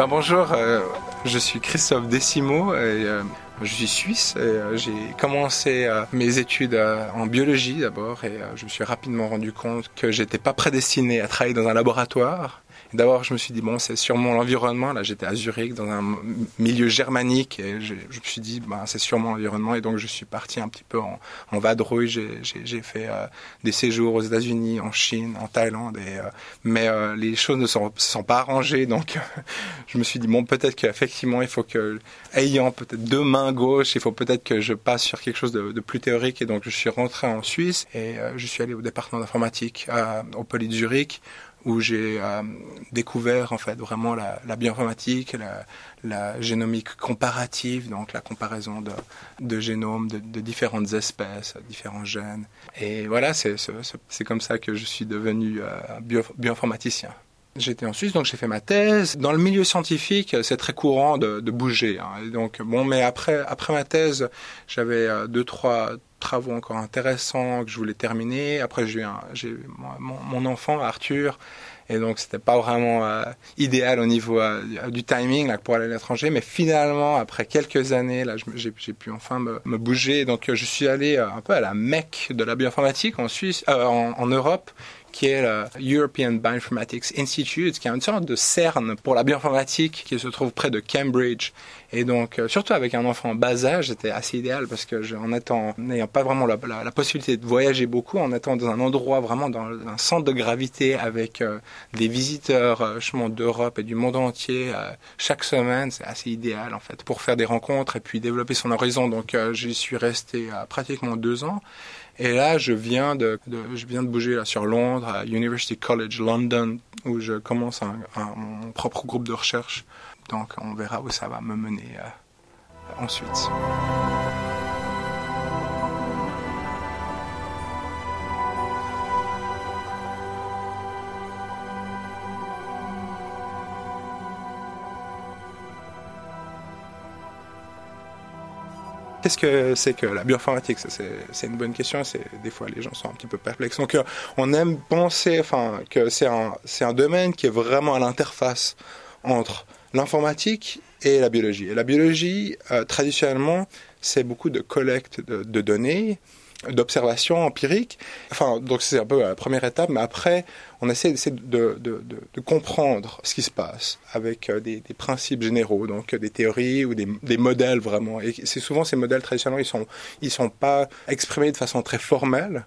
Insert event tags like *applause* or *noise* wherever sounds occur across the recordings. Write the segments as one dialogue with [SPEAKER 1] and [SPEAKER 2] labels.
[SPEAKER 1] Ben, bonjour, euh, je suis Christophe Decimo et euh, je suis suisse euh, j'ai commencé mes études en biologie d'abord et je me suis rapidement rendu compte que j'étais pas prédestiné à travailler dans un laboratoire D'abord, je me suis dit, bon, c'est sûrement l'environnement. Là, j'étais à Zurich, dans un milieu germanique, et je, me suis dit, ben, c'est sûrement l'environnement. Et donc, je suis parti un petit peu en, vadrouille. J'ai fait euh, des séjours aux États-Unis, en Chine, en Thaïlande. Et, euh, mais euh, les choses ne sont, sont pas arrangées. Donc, *laughs* je me suis dit, bon, peut-être qu'effectivement, il faut que, ayant peut-être deux mains gauches, il faut peut-être que je passe sur quelque chose de, plus théorique. Et donc, je suis rentré en Suisse et je suis allé au département d'informatique au Poly de Zurich où j'ai euh, découvert en fait vraiment la, bioinformatique, la, génomique comparative, donc la comparaison de, génomes de, différentes espèces, différents gènes. Et voilà, c'est comme ça que je suis devenu euh, bio, bioinformaticien. J'étais en Suisse, donc j'ai fait ma thèse. Dans le milieu scientifique, c'est très courant de, bouger. Hein. Donc bon, mais après après ma thèse, j'avais euh, deux trois travaux encore intéressants que je voulais terminer. Après, j'ai eu mon, enfant, Arthur, et donc c'était pas vraiment euh, idéal au niveau euh, du timing pour aller à l'étranger. Mais finalement, après quelques années, là, j'ai pu enfin me, bouger. Donc je suis allé euh, un peu à la Mecque de la bioinformatique en, en Europe qui est le European Bioinformatics Institute, qui est une sorte de CERN pour la bioinformatique qui se trouve près de Cambridge. Et donc, euh, surtout avec un enfant en bas âge, c'était assez idéal parce que, je, en étant, n'ayant pas vraiment la, possibilité de voyager beaucoup, en étant dans un endroit vraiment dans un centre de gravité avec euh, des visiteurs euh, d'Europe et du monde entier euh, chaque semaine, c'est assez idéal en fait pour faire des rencontres et puis développer son horizon. Donc, j'y suis resté pratiquement deux ans. Et là, je viens de, de, je viens de bouger là sur Londres, à University College London, où je commence un, un, mon propre groupe de recherche. Donc, on verra où ça va me mener euh, ensuite. Qu'est-ce que c'est que la bioinformatique? C'est une bonne question. Des fois les gens sont un petit peu perplexes. Donc euh, on aime penser, enfin, que c'est un domaine qui est vraiment à l'interface entre l'informatique et la biologie. La biologie, euh, traditionnellement, c'est beaucoup de collecte de, données, d'observation empirique. Enfin, donc c'est un peu la première étape, mais après, on essaie, de, de, comprendre ce qui se passe avec euh, des, des principes généraux, donc des théories ou des, des modèles vraiment. Et c'est souvent ces modèles traditionnellement, ils sont, ils sont pas exprimés de façon très formelle.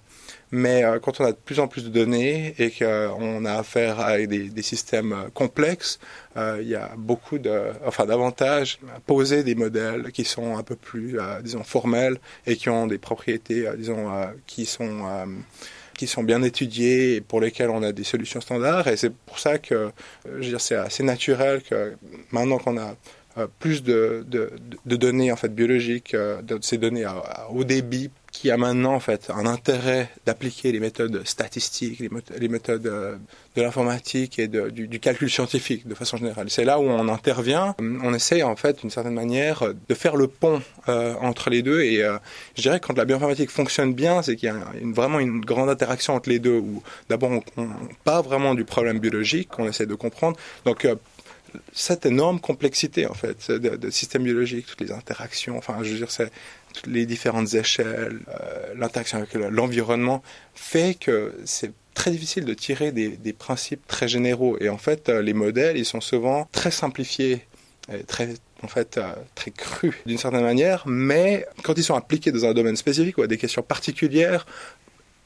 [SPEAKER 1] Mais euh, quand on a de plus en plus de données et qu'on a affaire à des, systèmes euh, complexes, euh, il y a beaucoup enfin, d'avantages à poser des modèles qui sont un peu plus, euh, disons, formels et qui ont des propriétés, euh, disons, qui sont qui sont bien étudiées et pour lesquelles on a des solutions standards. Et c'est pour ça que, c'est assez naturel que maintenant qu'on a plus de, données en fait biologiques, de ces données à, à haut débit qui a maintenant en fait un intérêt d'appliquer les méthodes statistiques, les, méthodes euh, de l'informatique et du, calcul scientifique de façon générale. C'est là où on intervient. On essaie en fait d'une certaine manière de faire le pont euh, entre les deux. Et euh, je dirais que quand la bioinformatique fonctionne bien, c'est qu'il y a vraiment une grande interaction entre les deux. Où d'abord on, on vraiment du problème biologique qu'on essaie de comprendre. Donc euh, cette énorme complexité en fait de, de système biologique, toutes les interactions. Enfin, je veux dire, c'est les différentes échelles, euh, l'interaction avec l'environnement, fait que c'est très difficile de tirer des, principes très généraux. Et en fait, euh, les modèles, ils sont souvent très simplifiés, et très en fait euh, très crus d'une certaine manière, mais quand ils sont appliqués dans un domaine spécifique ou à des questions particulières,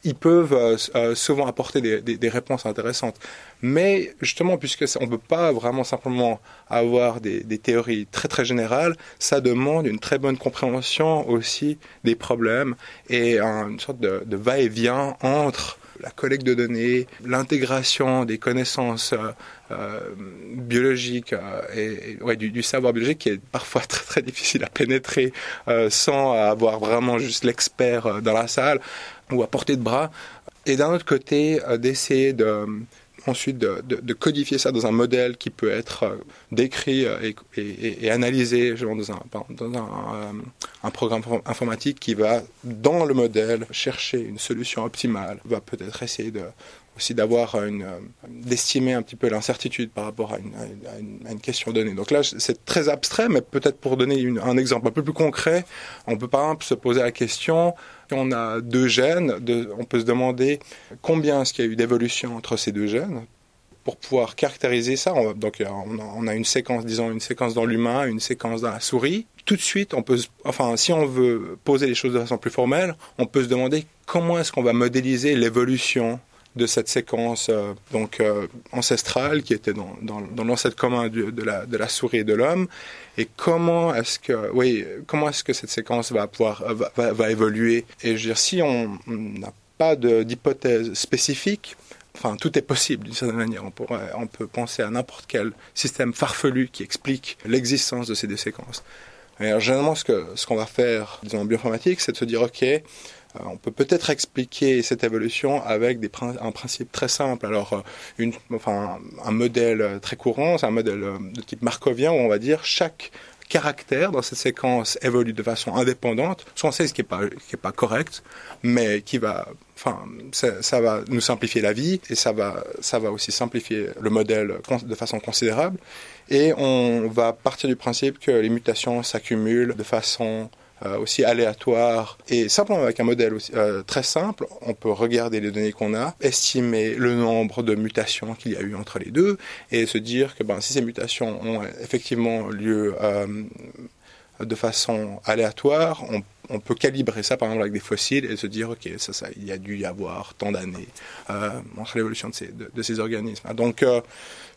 [SPEAKER 1] ils peuvent euh, euh, souvent apporter des, réponses intéressantes. Mais justement, puisque on ne peut pas vraiment simplement avoir des, théories très très générales, ça demande une très bonne compréhension aussi des problèmes et une sorte de va-et-vient entre la collecte de données, l'intégration des connaissances euh, euh biologiques euh, et, du, du, savoir biologique qui est parfois très très difficile à pénétrer sans avoir vraiment juste l'expert dans la salle ou à portée de bras, et d'un autre côté d'essayer de ensuite de, de, codifier ça dans un modèle qui peut être euh, décrit euh, et, analysé dans, un, un, programme informatique qui va, dans le modèle, chercher une solution optimale, va peut-être essayer aussi d'avoir d'estimer un petit peu l'incertitude par rapport à, une, question donnée. Donc là, c'est très abstrait, mais peut-être pour donner un exemple un peu plus concret, on peut par exemple se poser la question on a deux gènes, on peut se demander combien est-ce qu'il y a eu d'évolution entre ces deux gènes pour pouvoir caractériser ça, on, on a une séquence, une séquence dans l'humain, une séquence dans la souris. Tout de suite, on peut, enfin, si on veut poser les choses de façon plus formelle, on peut se demander comment est-ce qu'on va modéliser l'évolution de cette séquence euh, donc euh, ancestrale qui était dans, dans, l'ancêtre commun de, la, de la souris et de l'homme et comment est-ce que oui comment est-ce que cette séquence va pouvoir va, va, évoluer? Et je veux dire si on n'a pas d'hypothèse spécifique Enfin, tout est possible d'une certaine manière. On, on peut penser à n'importe quel système farfelu qui explique l'existence de ces deux séquences. alors, généralement, ce qu'on ce qu'on va faire, disons, en bioinformatique, c'est de se dire, OK, euh, on peut peut-être expliquer cette évolution avec un principe très simple. Alors, euh, enfin, un modèle très courant, c'est un modèle euh, de type markovien où on va dire chaque caractère dans cette séquence évolue de façon indépendante, soit on sait ce qui n'est pas, qui est pas correct, mais qui va, enfin, ça, ça, va nous simplifier la vie et ça va, ça va aussi simplifier le modèle de façon considérable. Et on va partir du principe que les mutations s'accumulent de façon euh, aussi aléatoire et simplement avec un modèle euh, très simple, on peut regarder les données qu'on a, estimer le nombre de mutations qu'il y a eu entre les deux et se dire que ben, si ces mutations ont effectivement lieu euh, de façon aléatoire, on on peut calibrer ça par exemple avec des fossiles et se dire ok ça, ça il y a dû y avoir tant d'années euh, entre l'évolution de ces, organismes. Donc euh,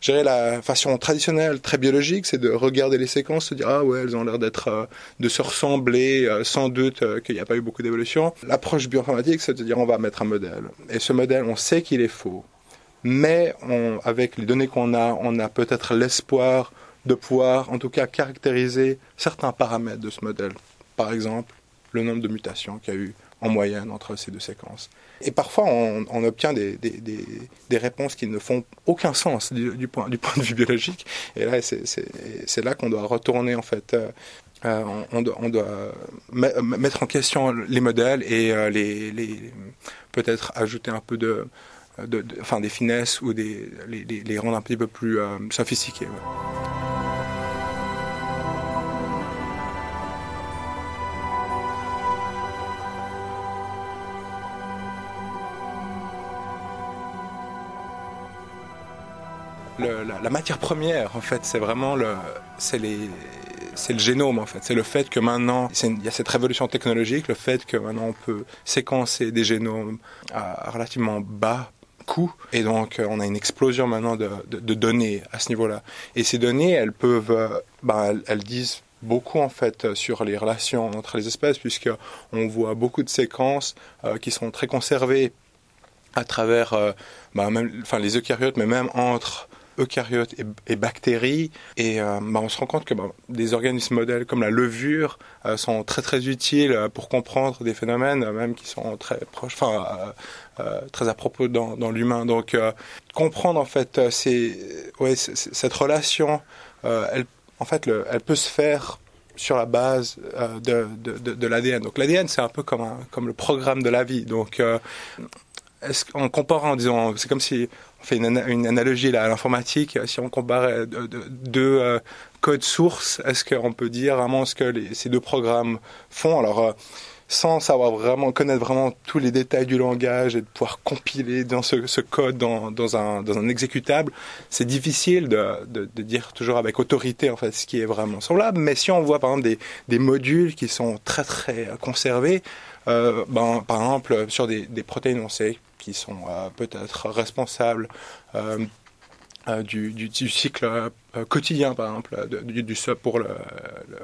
[SPEAKER 1] la façon traditionnelle très biologique c'est de regarder les séquences se dire ah ouais elles ont l'air d'être euh, de se ressembler euh, sans doute qu'il n'y a pas eu beaucoup d'évolution. L'approche bioinformatique c'est de dire on va mettre un modèle et ce modèle on sait qu'il est faux mais avec les données qu'on a on a peut-être l'espoir de pouvoir en tout cas caractériser certains paramètres de ce modèle. Par exemple, le nombre de mutations qu'il y a eu en moyenne entre ces deux séquences. Et parfois, on, obtient des, des, réponses qui ne font aucun sens du, point, du point de vue biologique. Et là, c'est là qu'on doit retourner, en fait. Euh, euh, on, doit, mettre en question les modèles et euh, les, les peut-être ajouter un peu de, de, enfin, des finesses ou des, les, les, rendre un petit peu plus sophistiqués. La, matière première, en fait, c'est vraiment le, c'est les, c'est le génome en fait. C'est le fait que maintenant, il y a cette révolution technologique, le fait que maintenant on peut séquencer des génomes à relativement bas coût. Et donc, on a une explosion maintenant de, données à ce niveau-là. Et ces données, elles peuvent, ben, elles, disent beaucoup en fait sur les relations entre les espèces, puisque on voit beaucoup de séquences euh, qui sont très conservées à travers, euh, ben, même, enfin les eucaryotes, mais même entre eucaryotes et, bactéries. Et euh, bah, on se rend compte que bah, des organismes modèles comme la levure euh, sont très très utiles euh, pour comprendre des phénomènes même qui sont très proches, enfin très à propos dans, dans l'humain. Donc comprendre en fait c'est ouais, cette relation, elle, en fait, le, elle peut se faire sur la base de, de, de, de l'ADN. Donc l'ADN, c'est un peu comme, un, comme le programme de la vie. Donc est-ce en c'est comme si on fait une, analogie là, à l'informatique, si on compare deux euh, codes sources, est-ce qu'on peut dire vraiment ce que ces deux programmes font? Alors, euh, sans savoir vraiment connaître vraiment tous les détails du langage et de pouvoir compiler dans ce, code dans, un, dans un exécutable, c'est difficile de, de, de, dire toujours avec autorité en fait ce qui est vraiment semblable. Mais si on voit par exemple des, des modules qui sont très très conservés, euh, ben, par exemple sur des, des protéines, on sait qui sont euh, peut-être responsables euh, euh, du, du, du, cycle quotidien, par exemple, du, du, pour le,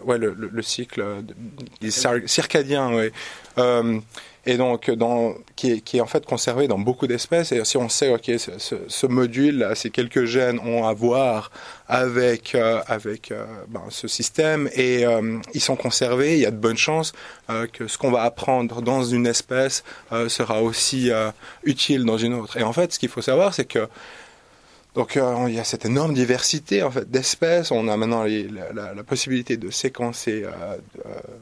[SPEAKER 1] ouais, le, le, cycle circadien. Ouais. Euh, et donc dans, qui, est, qui est en fait conservé dans beaucoup d'espèces. Et si on sait, ok, ce, ce, module, ces quelques gènes ont à voir avec euh, avec euh, ben, ce système et euh, ils sont conservés, il y a de bonnes chances que ce qu'on va apprendre dans une espèce sera aussi utile dans une autre. Et en fait, ce qu'il faut savoir, c'est que donc euh, il y a cette énorme diversité en fait d'espèces. On a maintenant la, possibilité de séquencer euh,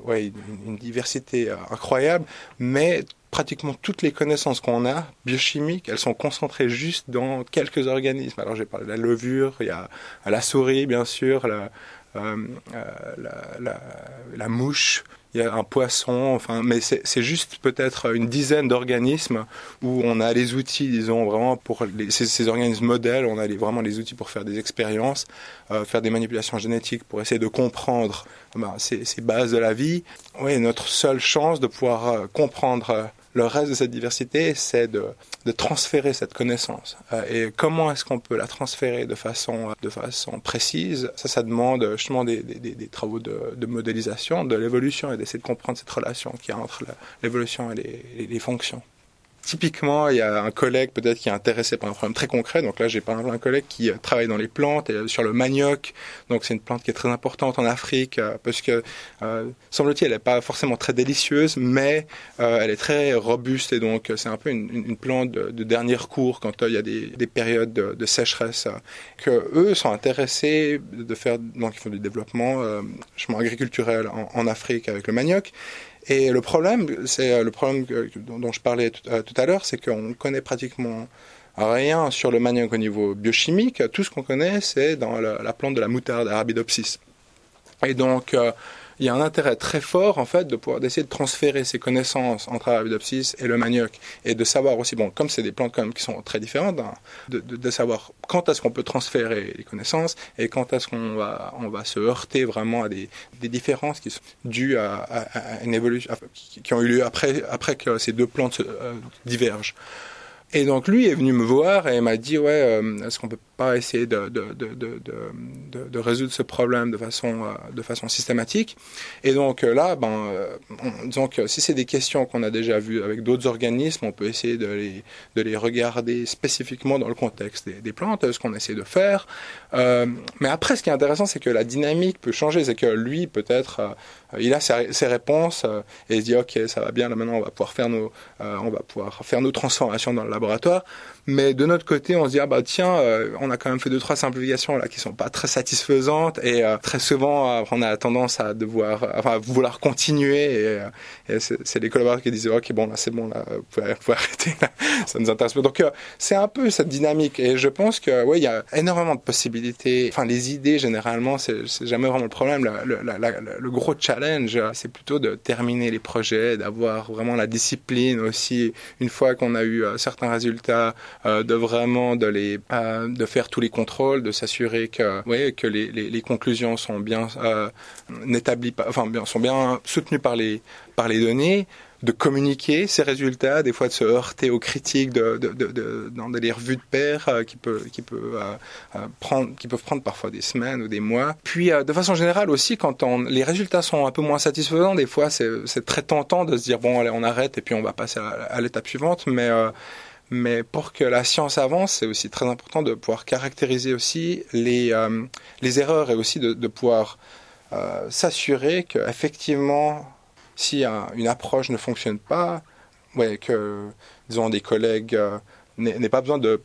[SPEAKER 1] euh, une, diversité incroyable, mais pratiquement toutes les connaissances qu'on a biochimiques, elles sont concentrées juste dans quelques organismes. Alors j'ai parlé de la levure, il y a la souris bien sûr, la, mouche, il y a un poisson, enfin, mais c'est juste peut-être une dizaine d'organismes où on a les outils, disons, vraiment pour ces, organismes modèles, on a vraiment les outils pour faire des expériences, euh, faire des manipulations génétiques pour essayer de comprendre ben, ces, ces, bases de la vie. Oui, notre seule chance de pouvoir comprendre le reste de cette diversité, c'est de, transférer cette connaissance. Euh, et comment est-ce qu'on peut la transférer de façon, façon précise? Ça, ça demande justement des, travaux de, modélisation de l'évolution et d'essayer de comprendre cette relation qu'il y a entre l'évolution et les fonctions. Typiquement, il y a un collègue peut-être qui est intéressé par un problème très concret. Donc là, j'ai par exemple un collègue qui euh, travaille dans les plantes et sur le manioc. Donc c'est une plante qui est très importante en Afrique euh, parce que, euh, semble-t-il, elle n'est pas forcément très délicieuse, mais euh, elle est très robuste et donc c'est un peu une, une plante de, de, dernier recours quand il y a des, des périodes de, de, sécheresse. que eux sont intéressés de faire, donc ils font du développement, euh, agriculturel en, en Afrique avec le manioc. Et le problème, c'est euh, le problème dont je parlais euh, tout à l'heure, c'est qu'on connaît pratiquement rien sur le manioc au niveau biochimique. Tout ce qu'on connaît, c'est dans la, plante de la moutarde Arabidopsis. Et donc, euh, il y a un intérêt très fort en fait de pouvoir d'essayer de transférer ces connaissances entre Arabidopsis et le manioc et de savoir aussi bon comme c'est des plantes quand même qui sont très différentes hein, de, de, de, savoir quand est-ce qu'on peut transférer les connaissances et quand est-ce qu'on va on va se heurter vraiment à des, des différences qui sont dues à, à, à une évolution qui ont eu lieu après après que ces deux plantes euh, divergent. Et donc lui est venu me voir et m'a dit ouais euh, est-ce qu'on peut pas essayer de, de, de, de, résoudre ce problème de façon, euh, de façon systématique? Et donc euh, là, ben, que si c'est des questions qu'on a déjà vues avec d'autres organismes, on peut essayer de les, de les regarder spécifiquement dans le contexte des, des plantes, ce qu'on essaie de faire. Mais après, ce qui est intéressant, c'est que la dynamique peut changer. C'est que lui, peut-être, il a ses, ses réponses et il se dit, OK, ça va bien, là maintenant, on va pouvoir faire nos, on va pouvoir faire nos transformations dans le laboratoire. Mais de notre côté, on se dit ah bah tiens, euh, on a quand même fait deux trois simplifications là qui sont pas très satisfaisantes et euh, très souvent euh, on a tendance à devoir, enfin vouloir continuer et, c'est les collaborateurs qui disent ok bon là c'est bon là, vous pouvez, *laughs* arrêter, là, ça nous intéresse pas. Donc c'est un peu cette dynamique et je pense que ouais il y a énormément de possibilités. Enfin les idées généralement c'est jamais vraiment le problème. Le, le gros challenge c'est plutôt de terminer les projets, d'avoir vraiment la discipline aussi une fois qu'on a eu certains résultats euh, de vraiment de euh, de faire tous les contrôles, de s'assurer que ouais, que les, les, conclusions sont bien euh, établies, enfin sont bien soutenues par les par les données de communiquer ces résultats, des fois de se heurter aux critiques de, de, de, de revues de pairs euh, qui peut qui peut prendre qui peuvent prendre parfois des semaines ou des mois. Puis de façon générale aussi quand on, les résultats sont un peu moins satisfaisants, des fois c'est très tentant de se dire bon allez on arrête et puis on va passer à, à l'étape suivante, mais mais pour que la science avance, c'est aussi très important de pouvoir caractériser aussi les, euh, les erreurs et aussi de, pouvoir euh, s'assurer qu'effectivement, si un, une approche ne fonctionne pas, ouais, que, disons, des collègues euh, n'ait pas besoin de,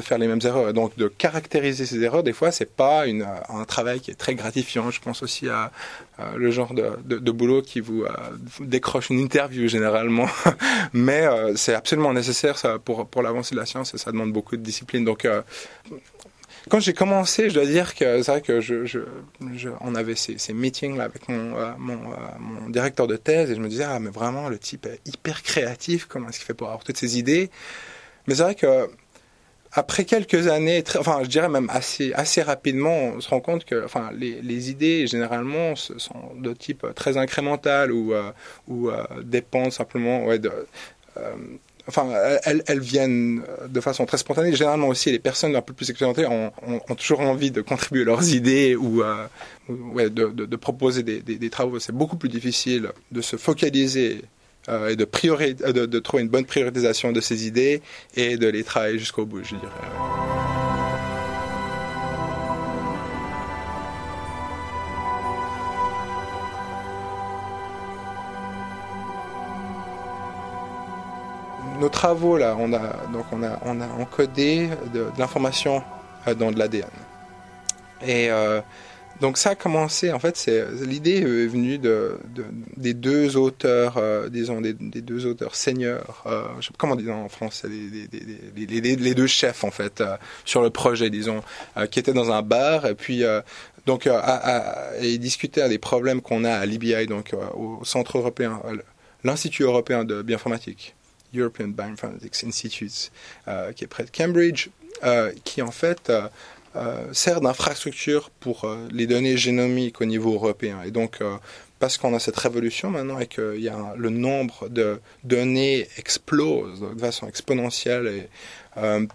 [SPEAKER 1] faire les mêmes erreurs. Donc de caractériser ces erreurs, des fois, c'est pas un travail qui est très gratifiant. Je pense aussi à, le genre de, boulot qui vous euh, décroche une interview généralement, *laughs* mais euh, c'est absolument nécessaire pour, l'avancée de la science et ça demande beaucoup de discipline. Donc euh, quand j'ai commencé, je dois dire que c'est vrai que je, je, je, on avait ces, meetings là avec mon, directeur de thèse et je me disais ah mais vraiment le type est hyper créatif, comment est-ce qu'il fait pour avoir toutes ces idées? Mais c'est vrai que après quelques années, très, enfin, je dirais même assez, assez rapidement, on se rend compte que, enfin, les, les idées généralement sont de type très incrémental ou, euh, ou euh, dépendent simplement, ouais, de, euh, enfin, elles, elles, viennent de façon très spontanée. Généralement aussi, les personnes un peu plus expérimentées ont, ont, ont toujours envie de contribuer leurs idées ou, euh, ouais, de, de, de, proposer des, des, des travaux. C'est beaucoup plus difficile de se focaliser euh, et de, priori, de, de, trouver une bonne priorisation de ces idées et de les travailler jusqu'au bout, je dirais. Nos travaux là, on a donc on a on a encodé de, l'information euh, dans de l'ADN et euh, donc ça a commencé, en fait, l'idée est venue de, des deux auteurs, euh, disons des, deux auteurs seigneurs, euh, comment dit en français, les, deux chefs en fait euh, sur le projet, disons, euh, qui étaient dans un bar et puis donc à, et discutaient des problèmes qu'on a à l'IBI, donc au Centre européen, l'Institut européen de bioinformatique, European Bioinformatics Institute, qui est près de Cambridge, qui en fait sert d'infrastructure pour euh, les données génomiques au niveau européen. Et donc, euh, parce qu'on a cette révolution maintenant et que y a le nombre de données explose de façon exponentielle et euh,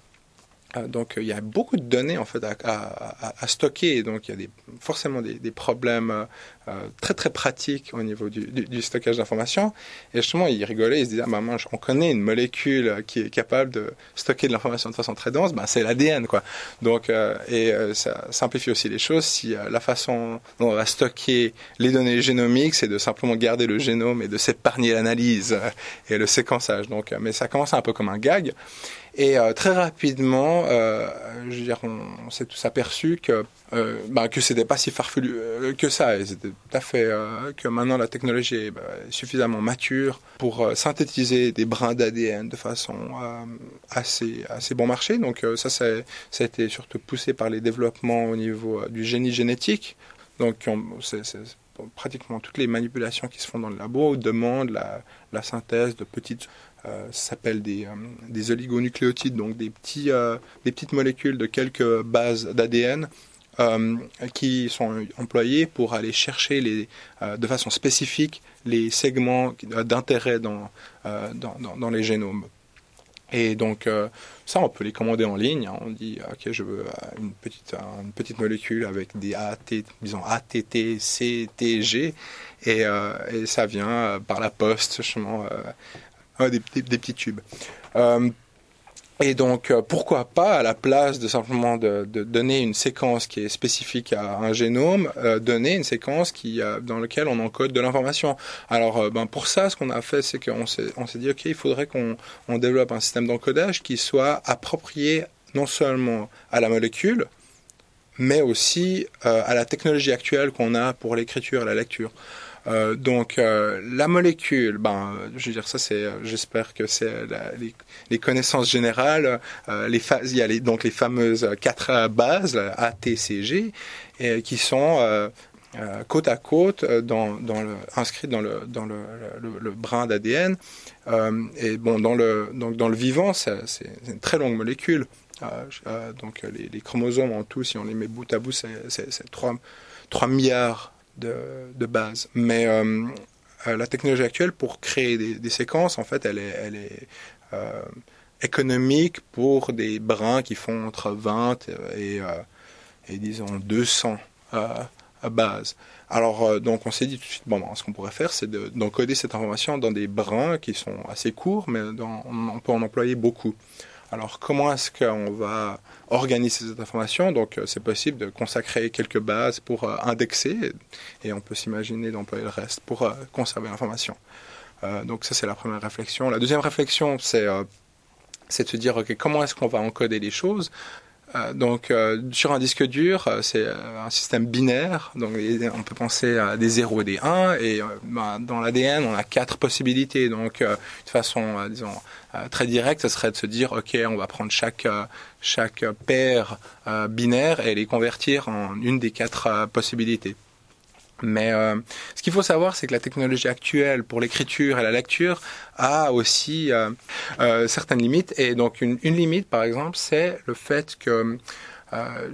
[SPEAKER 1] donc il y a beaucoup de données en fait à, à, à stocker, donc il y a des, forcément des, des problèmes euh, euh très très pratiques au niveau du, du, du stockage d'informations. Et justement, ils rigolaient, ils se disaient, ah, bah, on connaît une molécule qui est capable de stocker de l'information de façon très dense, bah, c'est l'ADN quoi. Donc euh, et euh, ça simplifie aussi les choses. Si la façon dont on va stocker les données génomiques, c'est de simplement garder le génome et de s'épargner l'analyse et le séquençage. Donc, mais ça commence un peu comme un gag. Et euh, très rapidement, euh, on, s'est tous aperçu que euh, bah, que c'était pas si farfelu euh, que ça. C'était tout à fait que maintenant la technologie est bah, suffisamment mature pour synthétiser des brins d'ADN de façon assez assez bon marché. Donc ça, ça, a été surtout poussé par les développements au niveau du génie génétique. Donc c'est pratiquement toutes les manipulations qui se font dans le labo demandent la, synthèse de petites euh, ça s'appelle des, euh, des, oligonucléotides, donc des, petits, euh, des petites molécules de quelques bases d'ADN qui sont employées pour aller chercher les, de façon spécifique les segments d'intérêt dans, les génomes. Et donc ça, on peut les commander en ligne. Hein. On dit, ok, je veux une petite, une petite molécule avec des AT, disons ATT, C, T, G, et, et ça vient par la poste, justement, des, petits tubes. Euh, et donc, euh, pourquoi pas, à la place de simplement donner une séquence qui est spécifique à un génome, euh, donner une séquence qui, dans laquelle on encode de l'information. Alors, ben, pour ça, ce qu'on a fait, c'est qu'on s'est, dit, OK, il faudrait qu'on on développe un système d'encodage qui soit approprié non seulement à la molécule, mais aussi à la technologie actuelle qu'on a pour l'écriture et la lecture. Euh, donc euh, la molécule, ben, je veux dire ça c'est, euh, j'espère que c'est les, connaissances générales. les il y a les, donc les fameuses quatre bases A, qui sont côte à côte dans, inscrites dans le dans le, brin d'ADN. et bon dans le donc dans le vivant c'est, une très longue molécule. donc les, chromosomes en tout, si on les met bout à bout, c'est 3, 3 milliards de, base. Mais euh, euh, la technologie actuelle, pour créer des, séquences, en fait, elle est, euh, économique pour des brins qui font entre 20 et, disons 200 à base. Alors, donc, on s'est dit tout de suite, bon, ce qu'on pourrait faire, c'est d'encoder cette information dans des brins qui sont assez courts, mais on peut en employer beaucoup. Alors, comment est-ce qu'on va organiser cette information? Donc, euh, c'est possible de consacrer quelques bases pour euh, indexer et on peut s'imaginer d'employer le reste pour euh, conserver l'information. donc, ça, c'est la première réflexion. La deuxième réflexion, c'est de se dire, OK, comment est-ce qu'on va encoder les choses? Donc sur un disque dur, c'est un système binaire, donc on peut penser à des 0 et des 1, et ben, dans l'ADN, on a quatre possibilités. Donc de façon, disons, très directe, ce serait de se dire, ok, on va prendre chaque chaque paire binaire et les convertir en une des quatre possibilités. Mais euh, ce qu'il faut savoir, c'est que la technologie actuelle pour l'écriture et la lecture a aussi euh, euh, certaines limites. Et donc une, une limite, par exemple, c'est le fait que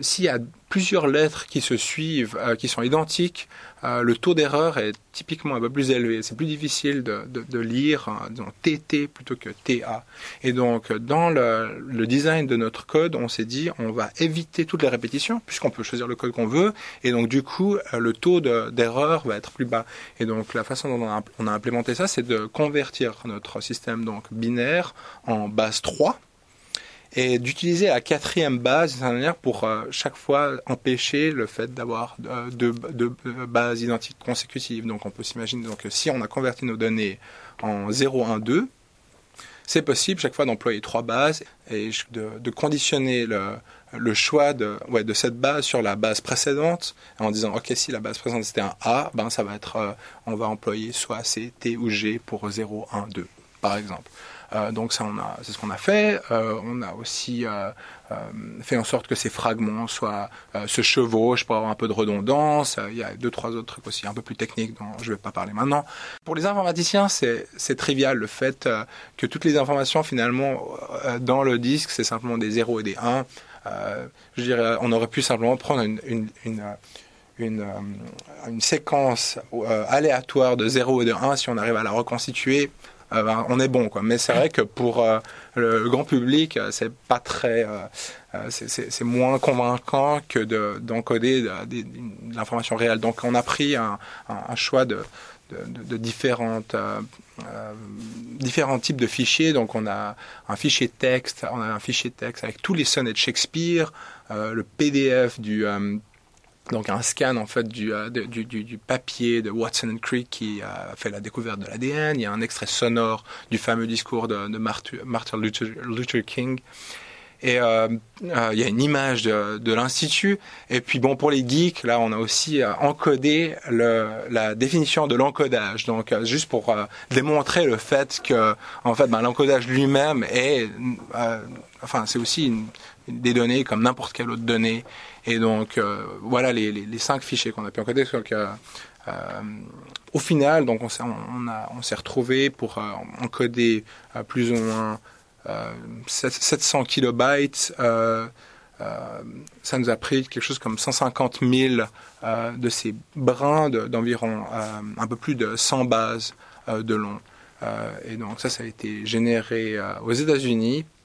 [SPEAKER 1] s'il y a plusieurs lettres qui se suivent, qui sont identiques, euh, le taux d'erreur est typiquement un peu plus élevé. C'est plus difficile de, de, de lire hein, TT plutôt que TA. Et donc, dans le, le, design de notre code, on s'est dit, on va éviter toutes les répétitions, puisqu'on peut choisir le code qu'on veut. Et donc, du coup, euh, le taux d'erreur va être plus bas. Et donc, la façon dont on a, on a implémenté ça, c'est de convertir notre système donc binaire en base 3 et d'utiliser la quatrième base manière pour euh, chaque fois empêcher le fait d'avoir euh, deux, bases identiques consécutives. Donc on peut s'imaginer donc si on a converti nos données en 0, 1, 2, c'est possible chaque fois d'employer trois bases et de, conditionner le, choix de, cette base sur la base précédente en disant ok si la base précédente c'était un A, ben ça va être euh, on va employer soit C, T ou G pour 0, 1, 2 par exemple. Euh, donc ça, c'est ce qu'on a fait. Euh, on a aussi euh, fait en sorte que ces fragments soient se chevauchent pour avoir un peu de redondance. Il y a deux trois autres trucs aussi un peu plus techniques dont je ne vais pas parler maintenant. Pour les informaticiens, c'est, trivial le fait que toutes les informations finalement dans le disque, c'est simplement des 0 et des 1. je dirais, on aurait pu simplement prendre une, une, une séquence aléatoire de 0 et de 1, si on arrive à la reconstituer, ben, on est bon quoi. Mais c'est vrai que pour euh, le, grand public, euh, c'est pas très, c'est moins convaincant que d'encoder de, l'information réelle. Donc on a pris un, choix de, de, différentes, différents types de fichiers. Donc on a un fichier texte, on a un fichier texte avec tous les sonnets de Shakespeare, le PDF du donc un scan en fait du, euh, du, du, papier de Watson and Crick qui a fait la découverte de l'ADN. Il y a un extrait sonore du fameux discours de, Martin, Luther, King. Et euh, euh, il y a une image de, l'institut. Et puis bon, pour les geeks, là, on a aussi encodé la définition de l'encodage. Donc juste pour démontrer le fait que, en fait, ben, l'encodage lui-même est, enfin, c'est aussi des données comme n'importe quelle autre donnée. Et donc, euh, voilà les, cinq fichiers qu'on a pu encoder. Donc, euh, euh, au final, donc on s'est on, retrouvé pour encoder plus ou moins 700 kilobytes. ça nous a pris quelque chose comme 150 000 de ces brins d'environ un peu plus de 100 bases de long. et donc ça, ça a été généré aux États-Unis euh,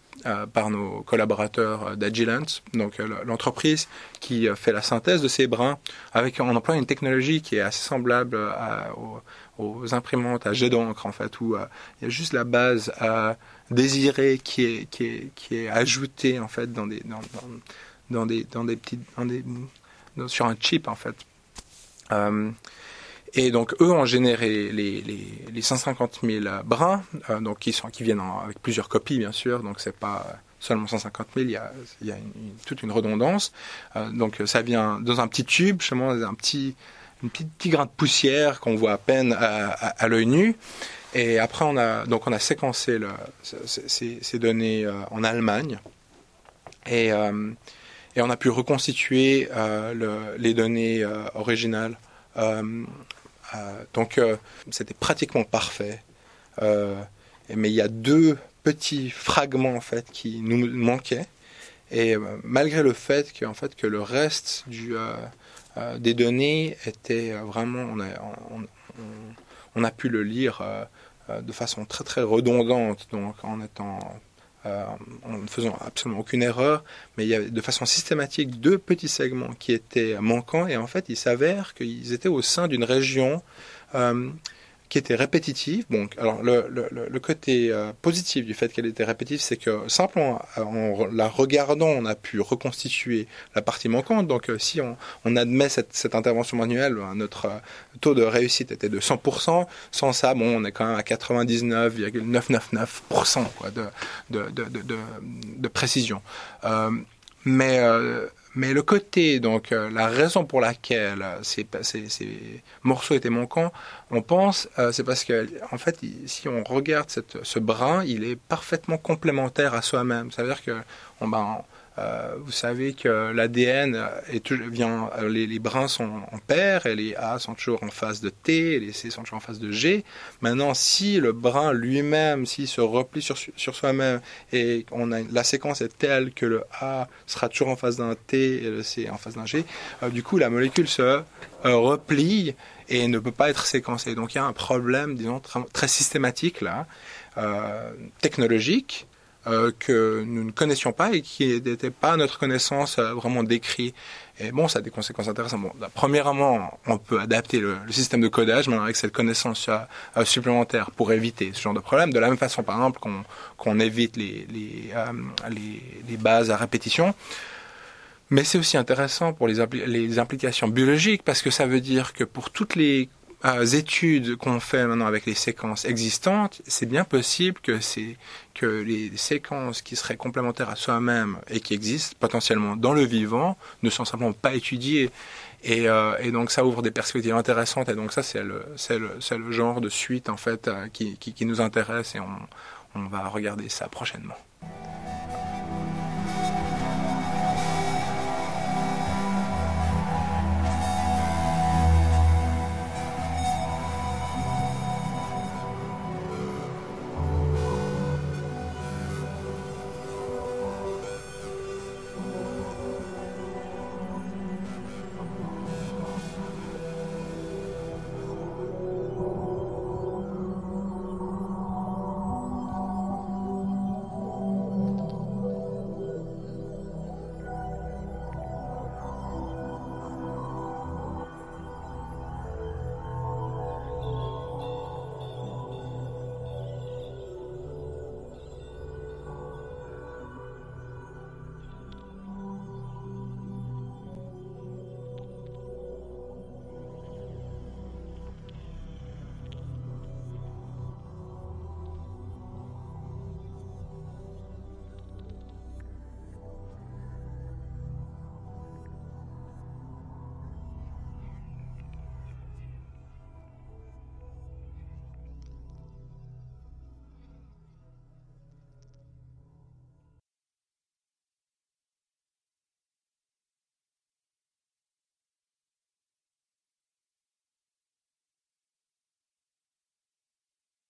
[SPEAKER 1] par nos collaborateurs euh, d'Agilent, donc euh, l'entreprise qui fait la synthèse de ces brins avec en employant une technologie qui est assez semblable aux, imprimantes à jet d'encre en fait où il y a juste la base à désirer qui est ajoutée en fait dans des dans, des dans des petites dans des sur un chip en fait et donc eux ont généré les, les, les 150 000 brins, euh, donc qui sont qui viennent avec plusieurs copies bien sûr, donc c'est pas seulement 150 000, il y a, toute une redondance. Euh, donc ça vient dans un petit tube, justement un petit une petite petit grain de poussière qu'on voit à peine à, l'œil nu. Et après on a donc on a séquencé ces, données euh, en Allemagne et et on a pu reconstituer le, les données originales donc euh, c'était pratiquement parfait. Euh, mais il y a deux petits fragments en fait qui nous manquaient. Et malgré le fait que, en fait, que le reste du, des données était vraiment, on a, on, a pu le lire de façon très très redondante, donc en étant euh, en ne faisant absolument aucune erreur, mais il y avait de façon systématique deux petits segments qui étaient manquants, et en fait, il s'avère qu'ils étaient au sein d'une région euh, qui était répétitive. Bon, alors le, côté euh, positif du fait qu'elle était répétitive, c'est que simplement en la regardant, on a pu reconstituer la partie manquante. Donc euh, si on, admet cette, intervention manuelle, ben, notre euh, taux de réussite était de 100%. Sans ça, bon, on est quand même à 99,999% de, de, de, de, de précision. mais mais le côté, donc euh, la raison pour laquelle ces, ces, morceaux étaient manquants, on pense, euh, c'est parce que en fait, si on regarde ce brin, il est parfaitement complémentaire à soi-même. Ça veut dire que on, ben, euh, vous savez que l'ADN vient, euh, les, les, brins sont en paire et les A sont toujours en face de T et les C sont toujours en face de G. Maintenant, si le brin lui-même, s'il se replie sur, sur soi-même et on a la séquence est telle que le A sera toujours en face d'un T et le C en face d'un G, euh, du coup la molécule se replie et ne peut pas être séquencée. Donc il y a un problème, disons, très, très systématique là, technologique euh, que nous ne connaissions pas et qui n'était pas à notre connaissance euh, vraiment décrit. Et bon, ça a des conséquences intéressantes. Bon, premièrement, on peut adapter le, système de codage, mais avec cette connaissance euh, supplémentaire pour éviter ce genre de problème. De la même façon, par exemple, qu'on évite les, bases à répétition. Mais c'est aussi intéressant pour les implications biologiques parce que ça veut dire que pour toutes les euh, études qu'on fait maintenant avec les séquences existantes, c'est bien possible que les séquences qui seraient complémentaires à soi-même et qui existent potentiellement dans le vivant ne sont simplement pas étudiées. Et, euh, donc ça ouvre des perspectives intéressantes. Et donc ça c'est le genre de suite en fait euh, qui, nous intéresse et on va regarder ça prochainement.